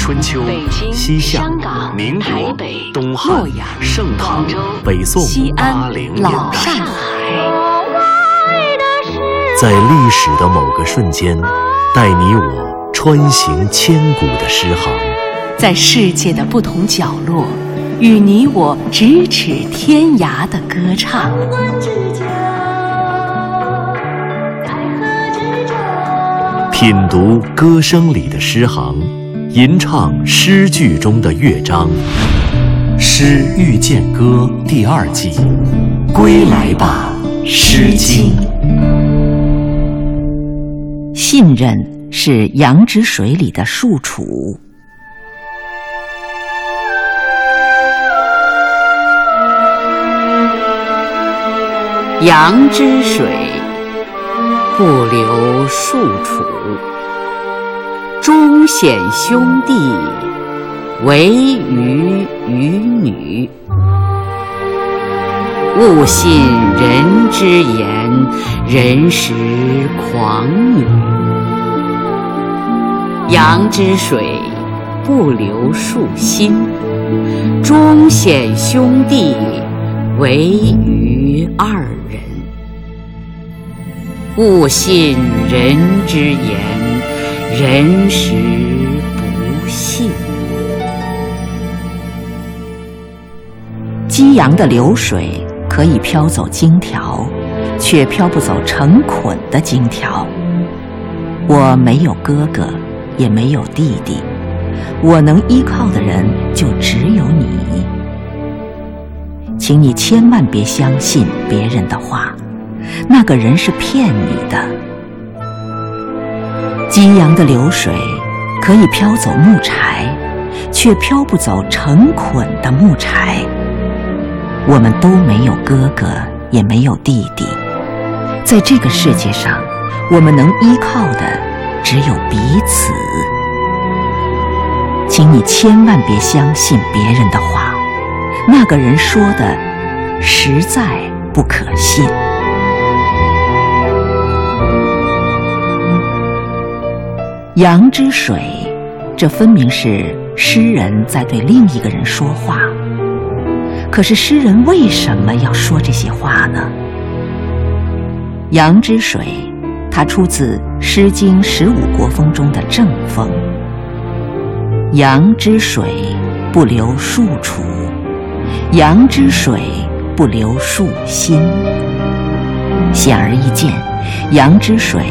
春秋、西夏、民国、东汉、盛唐、北宋、八零年代，在历史的某个瞬间，带你我穿行千古的诗行，在世界的不同角落，与你我咫尺天涯的歌唱。品读歌声里的诗行，吟唱诗句中的乐章，《诗遇见歌》第二季，归来吧，《诗经》。信任是羊脂水里的树楚。羊之水。不留庶楚，忠显兄弟，唯余于女。勿信人之言，人实狂女。羊之水，不流树心，忠显兄弟，唯余二人。勿信人之言，人实不信。激扬的流水可以飘走荆条，却飘不走成捆的荆条。我没有哥哥，也没有弟弟，我能依靠的人就只有你。请你千万别相信别人的话。那个人是骗你的。激扬的流水可以飘走木柴，却飘不走成捆的木柴。我们都没有哥哥，也没有弟弟，在这个世界上，我们能依靠的只有彼此。请你千万别相信别人的话，那个人说的实在不可信。羊之水，这分明是诗人在对另一个人说话。可是诗人为什么要说这些话呢？羊之水，它出自《诗经·十五国风》中的正风。羊之水，不留庶楚；羊之水，不留庶心。显而易见，羊之水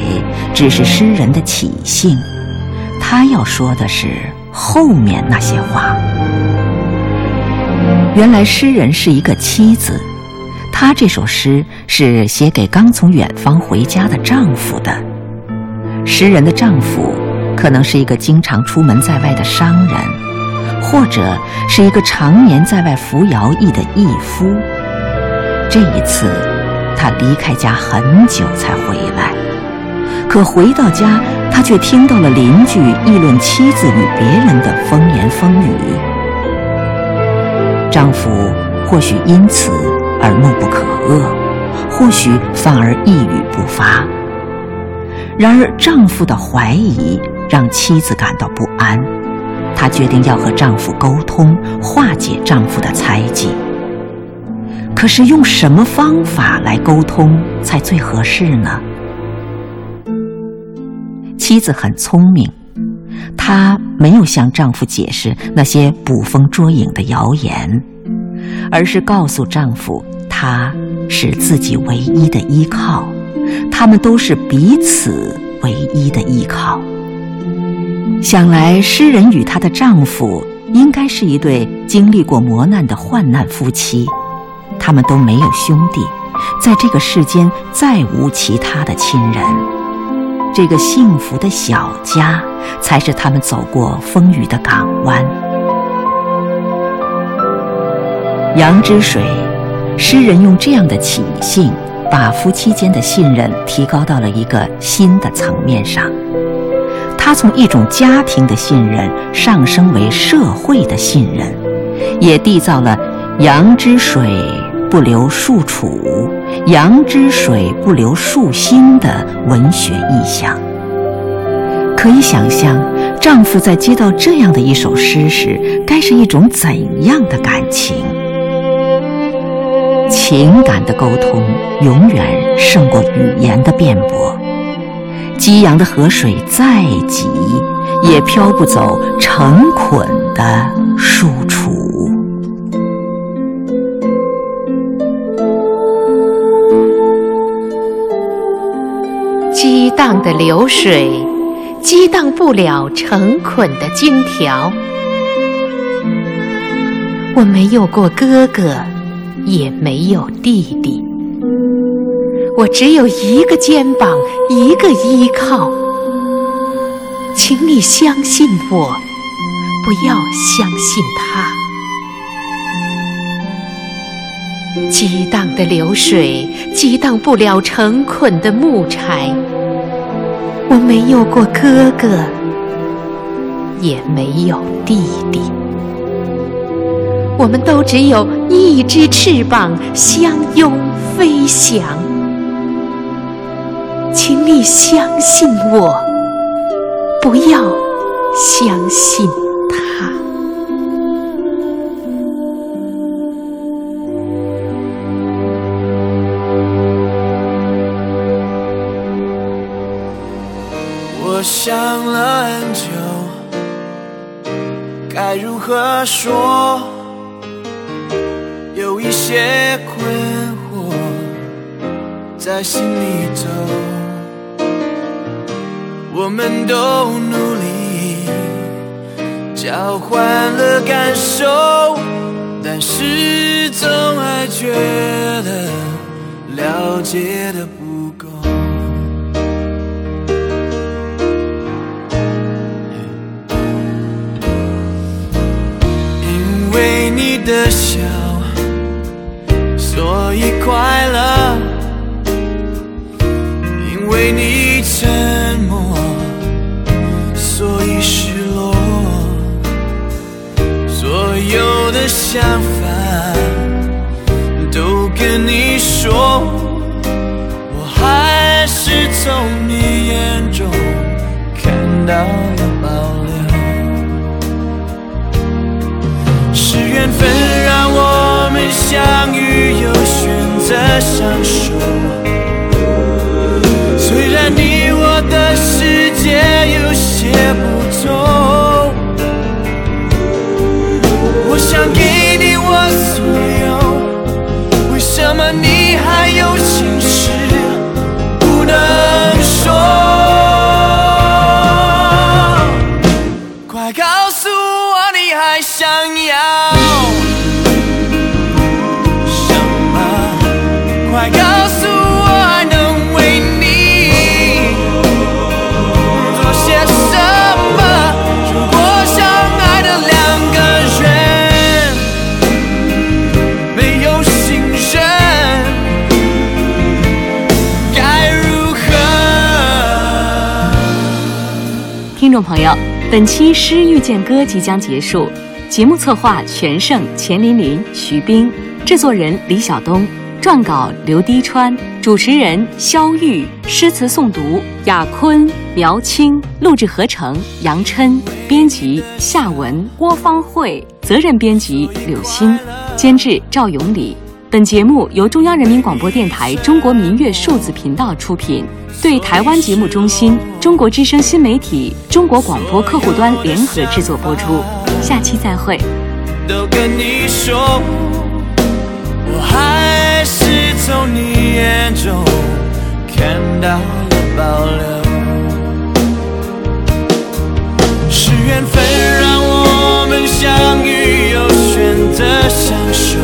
只是诗人的起兴。他要说的是后面那些话。原来诗人是一个妻子，她这首诗是写给刚从远方回家的丈夫的。诗人的丈夫可能是一个经常出门在外的商人，或者是一个常年在外服徭役的役夫。这一次，他离开家很久才回来，可回到家。他却听到了邻居议论妻子与别人的风言风语，丈夫或许因此而怒不可遏，或许反而一语不发。然而，丈夫的怀疑让妻子感到不安，她决定要和丈夫沟通，化解丈夫的猜忌。可是，用什么方法来沟通才最合适呢？妻子很聪明，她没有向丈夫解释那些捕风捉影的谣言，而是告诉丈夫，她是自己唯一的依靠，他们都是彼此唯一的依靠。想来，诗人与她的丈夫应该是一对经历过磨难的患难夫妻，他们都没有兄弟，在这个世间再无其他的亲人。这个幸福的小家，才是他们走过风雨的港湾。羊之水，诗人用这样的起兴，把夫妻间的信任提高到了一个新的层面上。他从一种家庭的信任上升为社会的信任，也缔造了羊之水不留树楚。羊之水不留树心的文学意象，可以想象，丈夫在接到这样的一首诗时，该是一种怎样的感情？情感的沟通永远胜过语言的辩驳。激扬的河水再急，也飘不走成捆的书橱。荡的流水，激荡不了成捆的金条。我没有过哥哥，也没有弟弟。我只有一个肩膀，一个依靠，请你相信我，不要相信他。激荡的流水，激荡不了成捆的木柴。我没有过哥哥，也没有弟弟。我们都只有一只翅膀，相拥飞翔。请你相信我，不要相信我想了很久，该如何说？有一些困惑在心里头。我们都努力交换了感受，但始终还觉得了解的为你的笑，所以快乐；因为你沉默。所以失落，所有的想法都跟你说，我还是从你眼中看到了缘分让我们相遇，又选择相守。虽然你我的世界有。些不同，我想给你我所有，为什么你还有心事不能说？快告诉我你还想要众朋友，本期《诗遇见歌》即将结束，节目策划全胜、钱琳琳、徐冰，制作人李晓东，撰稿刘滴川，主持人肖玉，诗词诵读雅坤、苗青，录制合成杨琛，编辑夏文、郭芳慧，责任编辑柳鑫，监制赵永礼。本节目由中央人民广播电台中国民乐数字频道出品，对台湾节目中心、中国之声新媒体、中国广播客户端联合制作播出。下期再会。都跟你说，我还是从你眼中看到了保留。是缘分让我们相遇，又选择相守。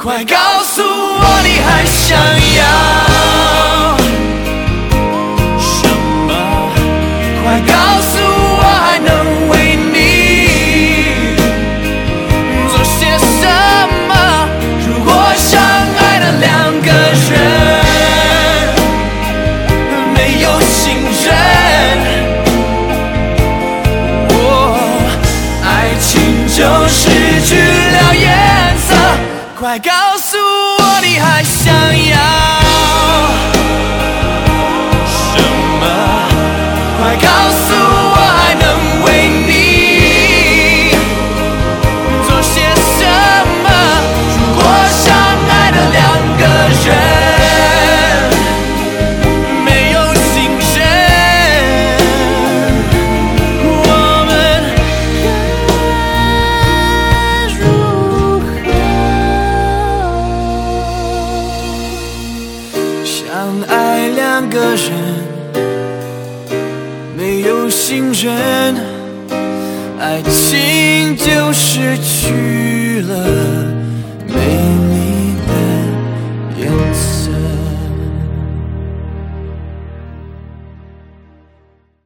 快告诉我你还想要快告诉我。相爱两个人。没有信任，爱情就失去了